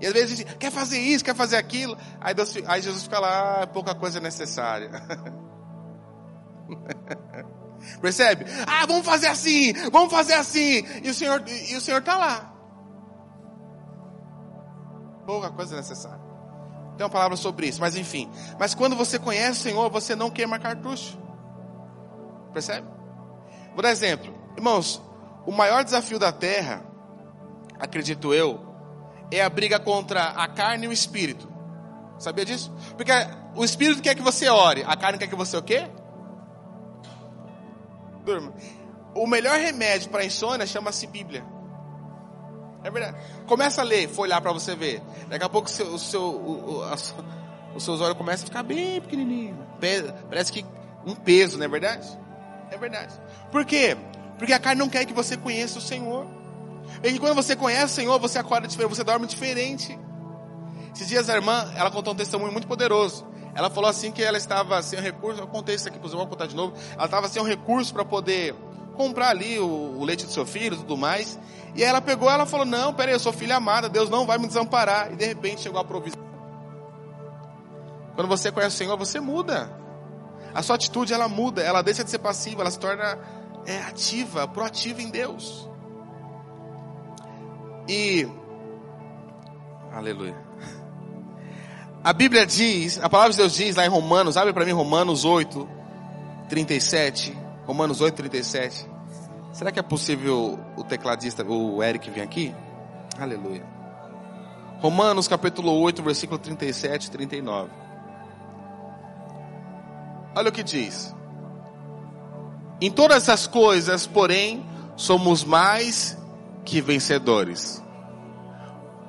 E às vezes gente quer fazer isso, quer fazer aquilo. Aí, Deus, aí Jesus fica lá, ah, pouca coisa é necessária. Percebe? Ah, vamos fazer assim, vamos fazer assim. E o Senhor, e o Senhor está lá pouca coisa necessária. Tem uma palavra sobre isso, mas enfim. Mas quando você conhece o Senhor, você não queima cartucho. Percebe? Vou dar exemplo. Irmãos, o maior desafio da terra, acredito eu, é a briga contra a carne e o espírito. Sabia disso? Porque o espírito quer que você ore, a carne quer que você o quê? Durma. O melhor remédio para insônia chama-se Bíblia. É verdade. Começa a ler, folhar para você ver. Daqui a pouco o seu, o seu, o, o, os seus olhos começam a ficar bem pequenininho. Parece que um peso, não é verdade? É verdade. Por quê? Porque a carne não quer que você conheça o Senhor. E quando você conhece o Senhor, você acorda diferente, você dorme diferente. Esses dias a irmã, ela contou um testemunho muito poderoso. Ela falou assim que ela estava sem recurso, eu contei isso aqui irmãos, vou contar de novo. Ela estava sem um recurso para poder comprar ali o, o, leite do seu filho e tudo mais. E ela pegou, ela falou: Não, peraí, eu sou filha amada, Deus não vai me desamparar. E de repente chegou a provisão. Quando você conhece o Senhor, você muda. A sua atitude ela muda, ela deixa de ser passiva, ela se torna é, ativa, proativa em Deus. E aleluia. A Bíblia diz, a palavra de Deus diz lá em Romanos, abre para mim Romanos 8, 37. Romanos 8, 37. Será que é possível o tecladista, o Eric, vir aqui? Aleluia. Romanos capítulo 8, versículo 37 e 39. Olha o que diz. Em todas as coisas, porém, somos mais que vencedores.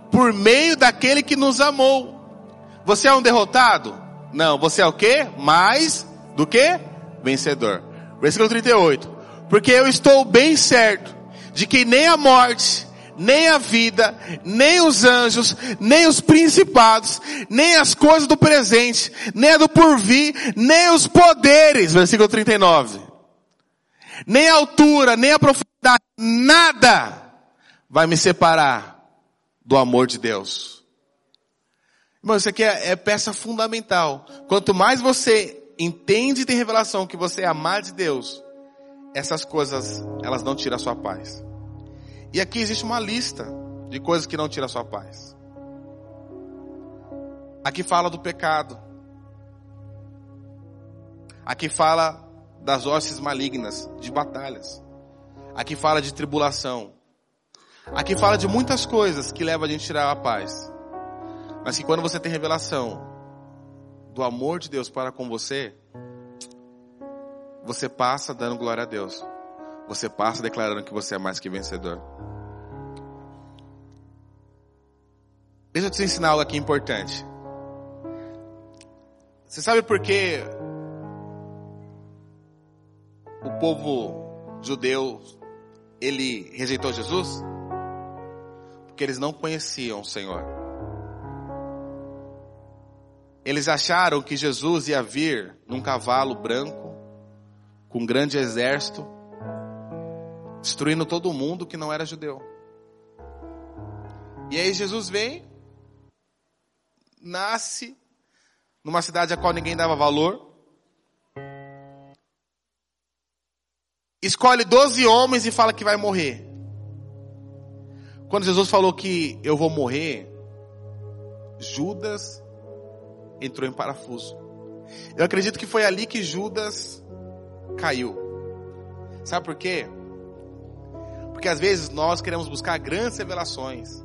Por meio daquele que nos amou. Você é um derrotado? Não, você é o quê? Mais do que vencedor. Versículo 38. Porque eu estou bem certo de que nem a morte, nem a vida, nem os anjos, nem os principados, nem as coisas do presente, nem a do porvir, nem os poderes, versículo 39. Nem a altura, nem a profundidade, nada vai me separar do amor de Deus. Irmão, isso aqui é, é peça fundamental. Quanto mais você entende e tem revelação que você é amado de Deus, essas coisas, elas não tiram a sua paz. E aqui existe uma lista de coisas que não tiram a sua paz. Aqui fala do pecado. Aqui fala das hostes malignas, de batalhas. Aqui fala de tribulação. Aqui fala de muitas coisas que levam a gente a tirar a paz. Mas que quando você tem revelação do amor de Deus para com você, você passa dando glória a Deus. Você passa declarando que você é mais que vencedor. Deixa eu te ensinar algo aqui importante. Você sabe por que o povo judeu ele rejeitou Jesus? Porque eles não conheciam o Senhor. Eles acharam que Jesus ia vir num cavalo branco, com um grande exército, destruindo todo mundo que não era judeu. E aí Jesus vem, nasce numa cidade a qual ninguém dava valor. escolhe 12 homens e fala que vai morrer. Quando Jesus falou que eu vou morrer, Judas entrou em parafuso. Eu acredito que foi ali que Judas caiu. Sabe por quê? Porque às vezes nós queremos buscar grandes revelações.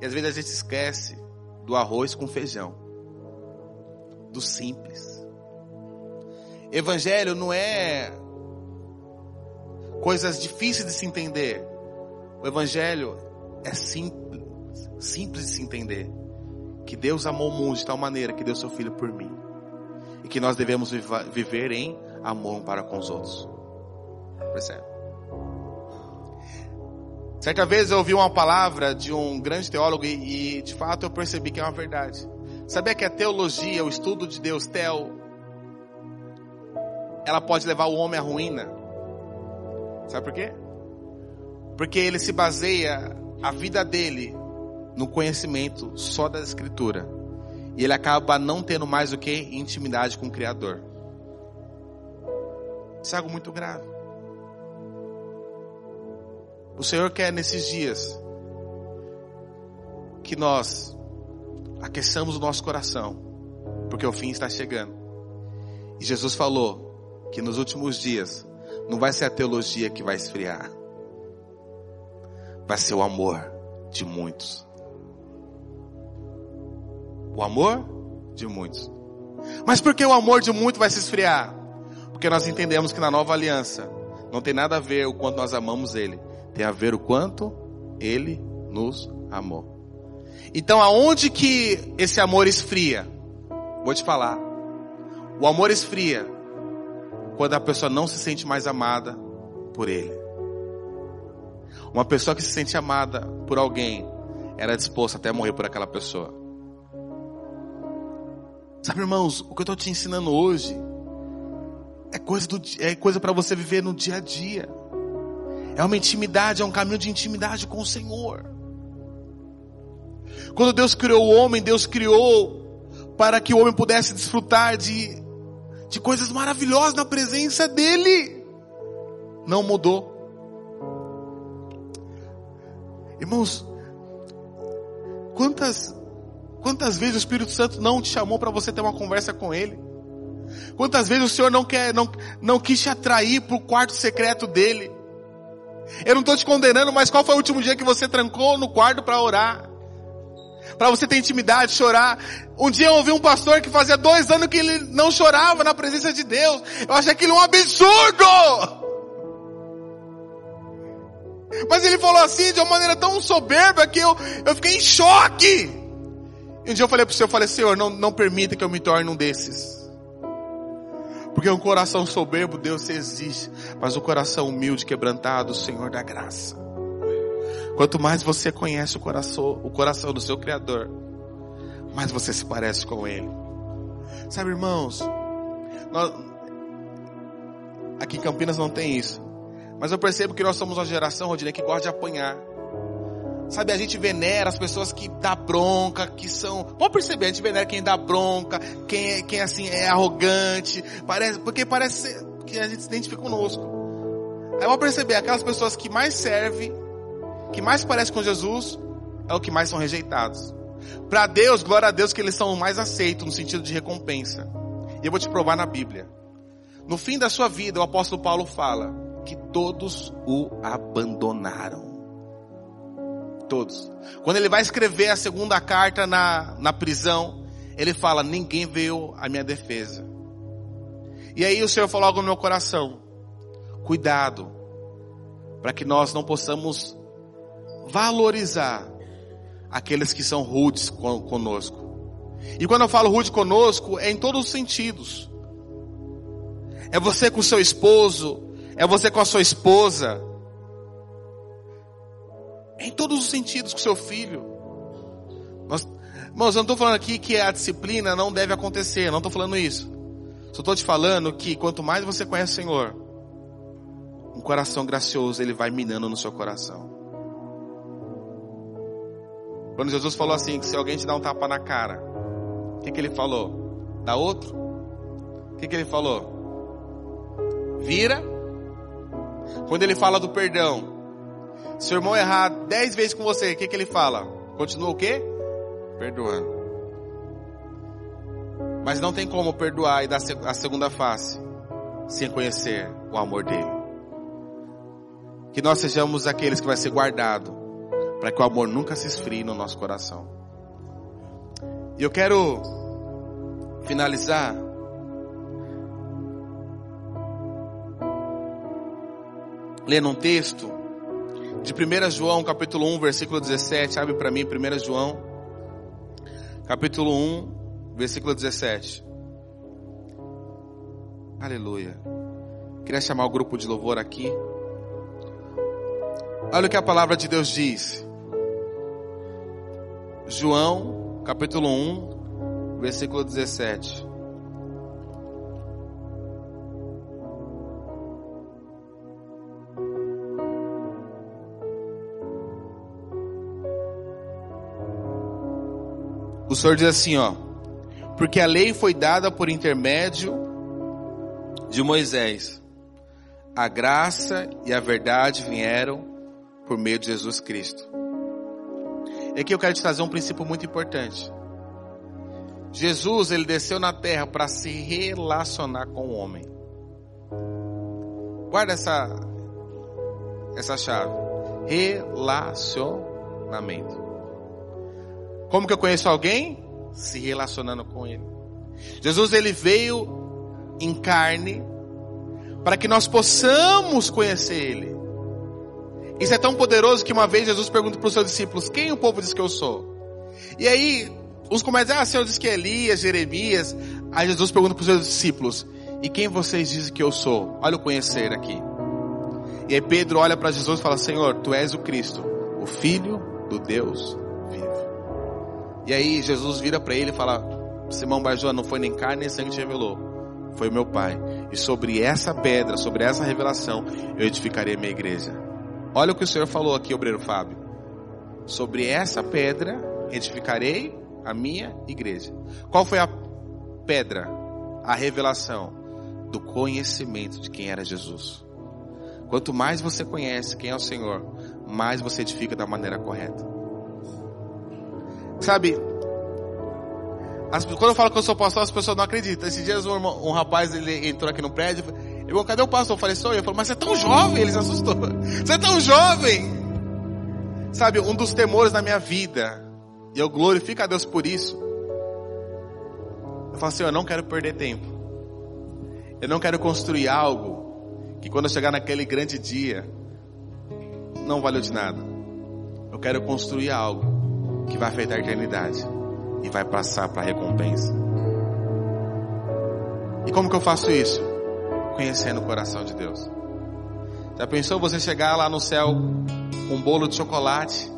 E às vezes a gente esquece do arroz com feijão. Do simples. Evangelho não é coisas difíceis de se entender. O evangelho é simples, simples de se entender. Que Deus amou o mundo de tal maneira que deu seu filho por mim. E que nós devemos viver em amor um para com os outros. Percebe? Certa vez eu ouvi uma palavra de um grande teólogo e, e, de fato eu percebi que é uma verdade. Sabia que a teologia, o estudo de Deus, tel, ela pode levar o homem à ruína. Sabe por quê? Porque ele se baseia a vida dele no conhecimento só da escritura. E ele acaba não tendo mais o que? Intimidade com o Criador. Isso é algo muito grave. O Senhor quer nesses dias que nós aqueçamos o nosso coração, porque o fim está chegando. E Jesus falou que nos últimos dias não vai ser a teologia que vai esfriar, vai ser o amor de muitos. O amor de muitos. Mas por que o amor de muitos vai se esfriar? Porque nós entendemos que na nova aliança não tem nada a ver o quanto nós amamos Ele, tem a ver o quanto Ele nos amou. Então aonde que esse amor esfria? Vou te falar. O amor esfria quando a pessoa não se sente mais amada por Ele. Uma pessoa que se sente amada por alguém, era disposta até morrer por aquela pessoa. Sabe, irmãos, o que eu estou te ensinando hoje é coisa, é coisa para você viver no dia a dia. É uma intimidade, é um caminho de intimidade com o Senhor. Quando Deus criou o homem, Deus criou para que o homem pudesse desfrutar de, de coisas maravilhosas na presença dEle. Não mudou. Irmãos, quantas, quantas vezes o Espírito Santo não te chamou para você ter uma conversa com Ele? Quantas vezes o Senhor não quer, não, não quis te atrair para o quarto secreto dele? Eu não estou te condenando, mas qual foi o último dia que você trancou no quarto para orar? Para você ter intimidade, chorar. Um dia eu ouvi um pastor que fazia dois anos que ele não chorava na presença de Deus. Eu achei aquilo um absurdo! Mas ele falou assim de uma maneira tão soberba que eu, eu fiquei em choque. E um dia eu falei para o Senhor, eu falei, Senhor, não, não permita que eu me torne um desses. Porque um coração soberbo Deus existe, mas um coração humilde, quebrantado, o Senhor da graça. Quanto mais você conhece o coração, o coração do seu Criador, mais você se parece com Ele. Sabe, irmãos, nós, aqui em Campinas não tem isso. Mas eu percebo que nós somos uma geração, Rodinei, que gosta de apanhar. Sabe, a gente venera as pessoas que dá bronca, que são. Pode perceber, a gente venera quem dá bronca, quem, é, quem assim é arrogante, parece, porque parece que a gente se identifica conosco. Aí vou perceber, aquelas pessoas que mais servem, que mais parecem com Jesus, é o que mais são rejeitados. Para Deus, glória a Deus que eles são mais aceitos no sentido de recompensa. E eu vou te provar na Bíblia. No fim da sua vida, o apóstolo Paulo fala: que todos o abandonaram. Todos. Quando ele vai escrever a segunda carta na, na prisão, ele fala: Ninguém veio à minha defesa. E aí o Senhor falou algo no meu coração: Cuidado, para que nós não possamos valorizar aqueles que são rudes conosco. E quando eu falo rude conosco, é em todos os sentidos. É você com seu esposo, é você com a sua esposa. Em todos os sentidos com seu filho. Nós, irmãos, eu não estou falando aqui que a disciplina não deve acontecer, não estou falando isso. Só estou te falando que quanto mais você conhece o Senhor, um coração gracioso ele vai minando no seu coração. Quando Jesus falou assim, que se alguém te dá um tapa na cara, o que, que ele falou? Dá outro? O que, que ele falou? Vira Quando ele fala do perdão. Se o irmão errar dez vezes com você, o que, que ele fala? Continua o quê? Perdoando. Mas não tem como perdoar e dar a segunda face sem conhecer o amor dele. Que nós sejamos aqueles que vai ser guardado para que o amor nunca se esfrie no nosso coração. E eu quero finalizar lendo um texto de 1 João, capítulo 1, versículo 17. Abre para mim 1 João, capítulo 1, versículo 17. Aleluia. Queria chamar o grupo de louvor aqui. Olha o que a palavra de Deus diz. João, capítulo 1, versículo 17. O Senhor diz assim, ó: Porque a lei foi dada por intermédio de Moisés. A graça e a verdade vieram por meio de Jesus Cristo. E aqui eu quero te trazer um princípio muito importante. Jesus, ele desceu na terra para se relacionar com o homem. Guarda essa essa chave. Relacionamento. Como que eu conheço alguém? Se relacionando com ele. Jesus ele veio em carne para que nós possamos conhecer ele. Isso é tão poderoso que uma vez Jesus pergunta para os seus discípulos: Quem o povo diz que eu sou? E aí, uns começam, ah, o Senhor diz que é Elias, Jeremias. Aí Jesus pergunta para os seus discípulos: E quem vocês dizem que eu sou? Olha o conhecer aqui. E aí Pedro olha para Jesus e fala: Senhor, tu és o Cristo, o Filho do Deus e aí Jesus vira para ele e fala: Simão Barjoa, não foi nem carne nem sangue que te revelou, foi meu Pai. E sobre essa pedra, sobre essa revelação, eu edificarei a minha igreja. Olha o que o Senhor falou aqui, obreiro Fábio. Sobre essa pedra edificarei a minha igreja. Qual foi a pedra? A revelação do conhecimento de quem era Jesus. Quanto mais você conhece quem é o Senhor, mais você edifica da maneira correta. Sabe, as, quando eu falo que eu sou pastor, as pessoas não acreditam. Esses dias um, um rapaz ele entrou aqui no prédio falou, cadê o pastor? Eu falei, sou eu. Ele falou, mas você é tão jovem, ele se assustou. Você é tão jovem. Sabe, um dos temores da minha vida, e eu glorifico a Deus por isso. Eu falo assim, eu não quero perder tempo. Eu não quero construir algo que quando eu chegar naquele grande dia, não valeu de nada. Eu quero construir algo que vai afetar a eternidade e vai passar para a recompensa. E como que eu faço isso? Conhecendo o coração de Deus. Já pensou você chegar lá no céu com um bolo de chocolate,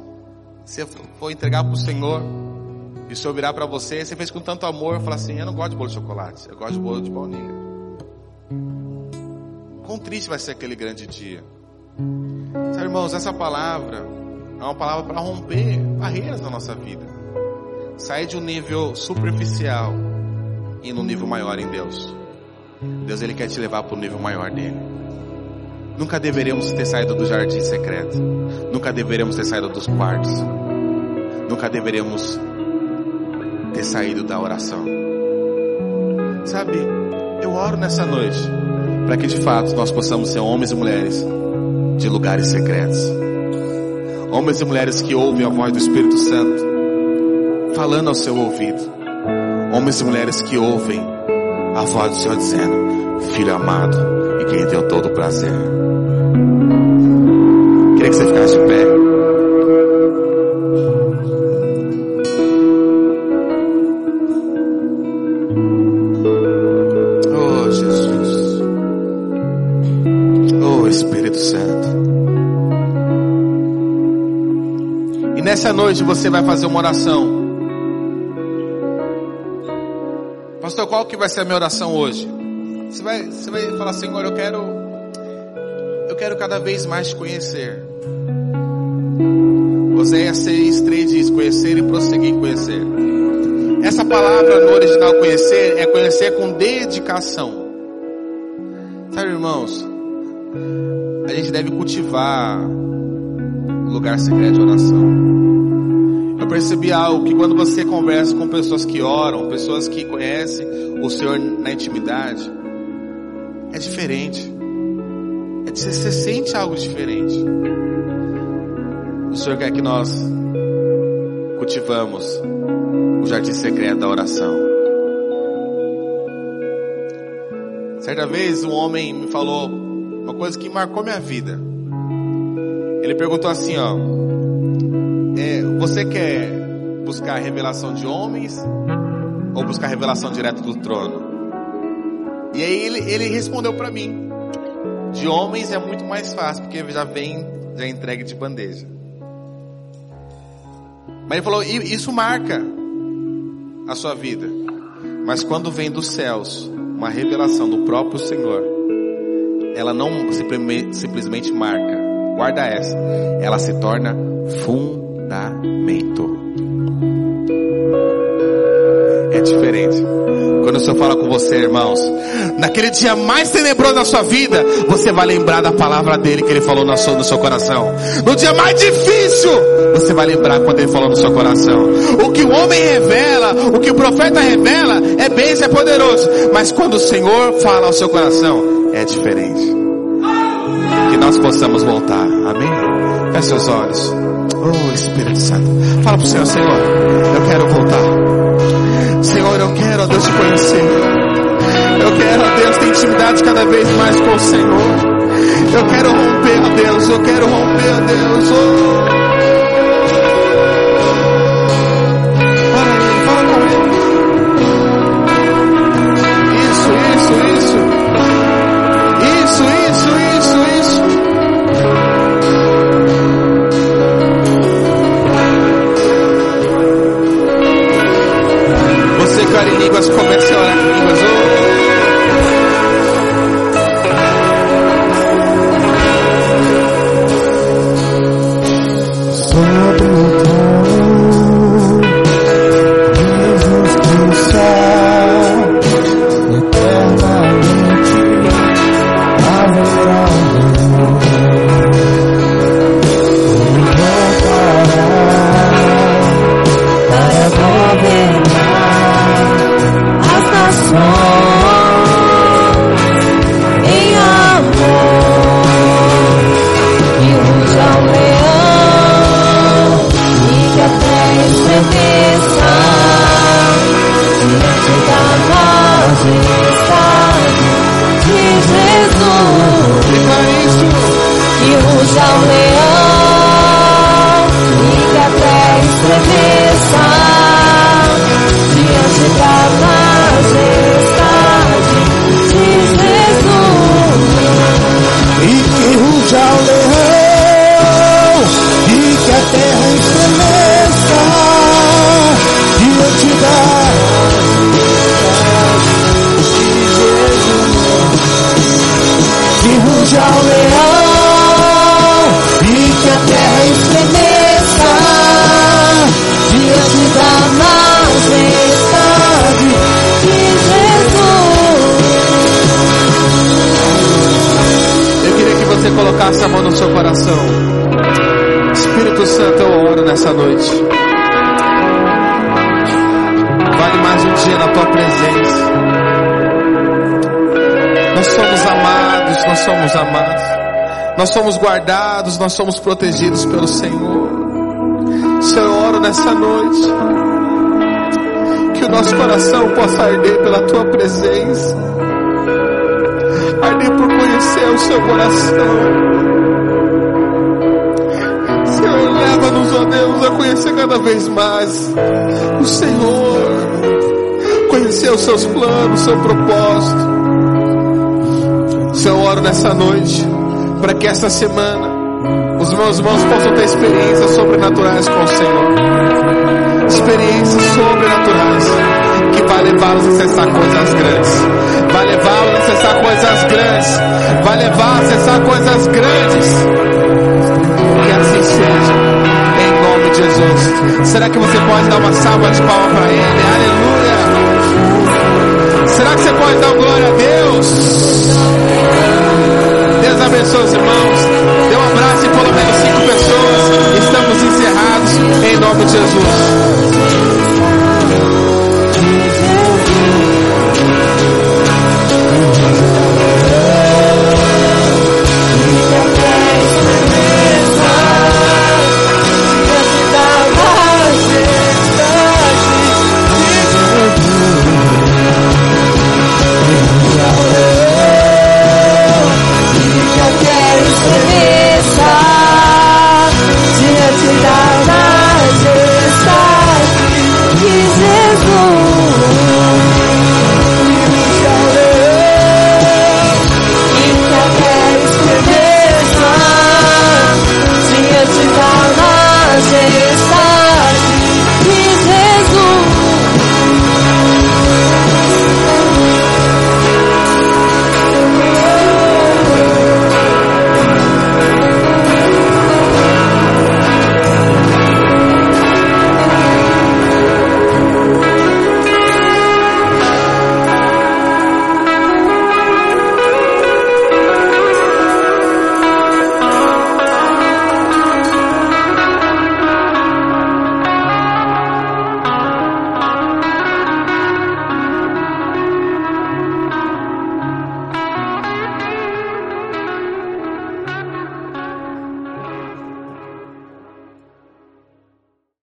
você for entregar para o Senhor e o Senhor virar para você, você fez com tanto amor, falar assim: Eu não gosto de bolo de chocolate, eu gosto de bolo de baunilha. Quão triste vai ser aquele grande dia. Sabe, irmãos, essa palavra é uma palavra para romper barreiras na nossa vida. Sair de um nível superficial e no nível maior em Deus. Deus ele quer te levar para o nível maior dele. Nunca deveríamos ter saído do jardim secreto. Nunca deveríamos ter saído dos quartos. Nunca deveríamos ter saído da oração. Sabe, eu oro nessa noite para que de fato nós possamos ser homens e mulheres de lugares secretos Homens e mulheres que ouvem a voz do Espírito Santo falando ao seu ouvido. Homens e mulheres que ouvem a voz do Senhor dizendo: Filho amado, e quem deu todo o prazer. Queria que você ficasse de pé. Nessa noite você vai fazer uma oração. Pastor, qual que vai ser a minha oração hoje? Você vai, você vai falar, Senhor, eu quero, eu quero cada vez mais te conhecer. Oséias 6, 3 diz, conhecer e prosseguir conhecer. Essa palavra no original conhecer é conhecer com dedicação. Sabe, irmãos? a gente deve cultivar o lugar secreto de oração. Eu percebi algo que quando você conversa com pessoas que oram, pessoas que conhecem o Senhor na intimidade, é diferente. É, você, você sente algo diferente. O Senhor quer que nós cultivamos o jardim secreto da oração. Certa vez um homem me falou uma coisa que marcou minha vida. Ele perguntou assim, ó, você quer buscar a revelação de homens ou buscar a revelação direto do trono? E aí ele, ele respondeu para mim, de homens é muito mais fácil porque já vem já entregue de bandeja. Mas ele falou, isso marca a sua vida. Mas quando vem dos céus, uma revelação do próprio Senhor, ela não simplesmente, marca, guarda essa, ela se torna fundamento. É diferente. Quando o Senhor fala com você, irmãos, naquele dia mais tenebroso da sua vida, você vai lembrar da palavra dele que ele falou no seu, no seu coração. No dia mais difícil, você vai lembrar quando ele falou no seu coração. O que o homem revela, o que o profeta revela, é bênção, é poderoso. Mas quando o Senhor fala ao seu coração, é diferente. Que nós possamos voltar. Amém? Feche seus olhos. Oh Espírito Santo. Fala pro Senhor, Senhor, eu quero voltar. Senhor, eu quero, ó Deus, te conhecer. Eu quero, ó Deus, ter intimidade cada vez mais com o Senhor. Eu quero romper, ó Deus, eu quero romper, ó Deus. Oh. Somos protegidos pelo Senhor. Senhor, eu oro nessa noite. Que o nosso coração possa arder pela tua presença. Arder por conhecer o seu coração. Senhor, leva-nos, ó Deus, a conhecer cada vez mais o Senhor. Conhecer os seus planos, o seu propósito. Senhor, eu oro nessa noite para que essa semana os meus irmãos possam ter experiências sobrenaturais com o Senhor. Experiências sobrenaturais que vai levá-los a acessar coisas grandes. Vai levá-los a acessar coisas grandes. Vai levar a acessar coisas grandes. Que assim seja. Em nome de Jesus. Será que você pode dar uma salva de palmas para Ele? Aleluia. Será que você pode dar glória a Deus? Deus abençoe os irmãos. Em pelo menos cinco pessoas. Estamos encerrados em nome de Jesus.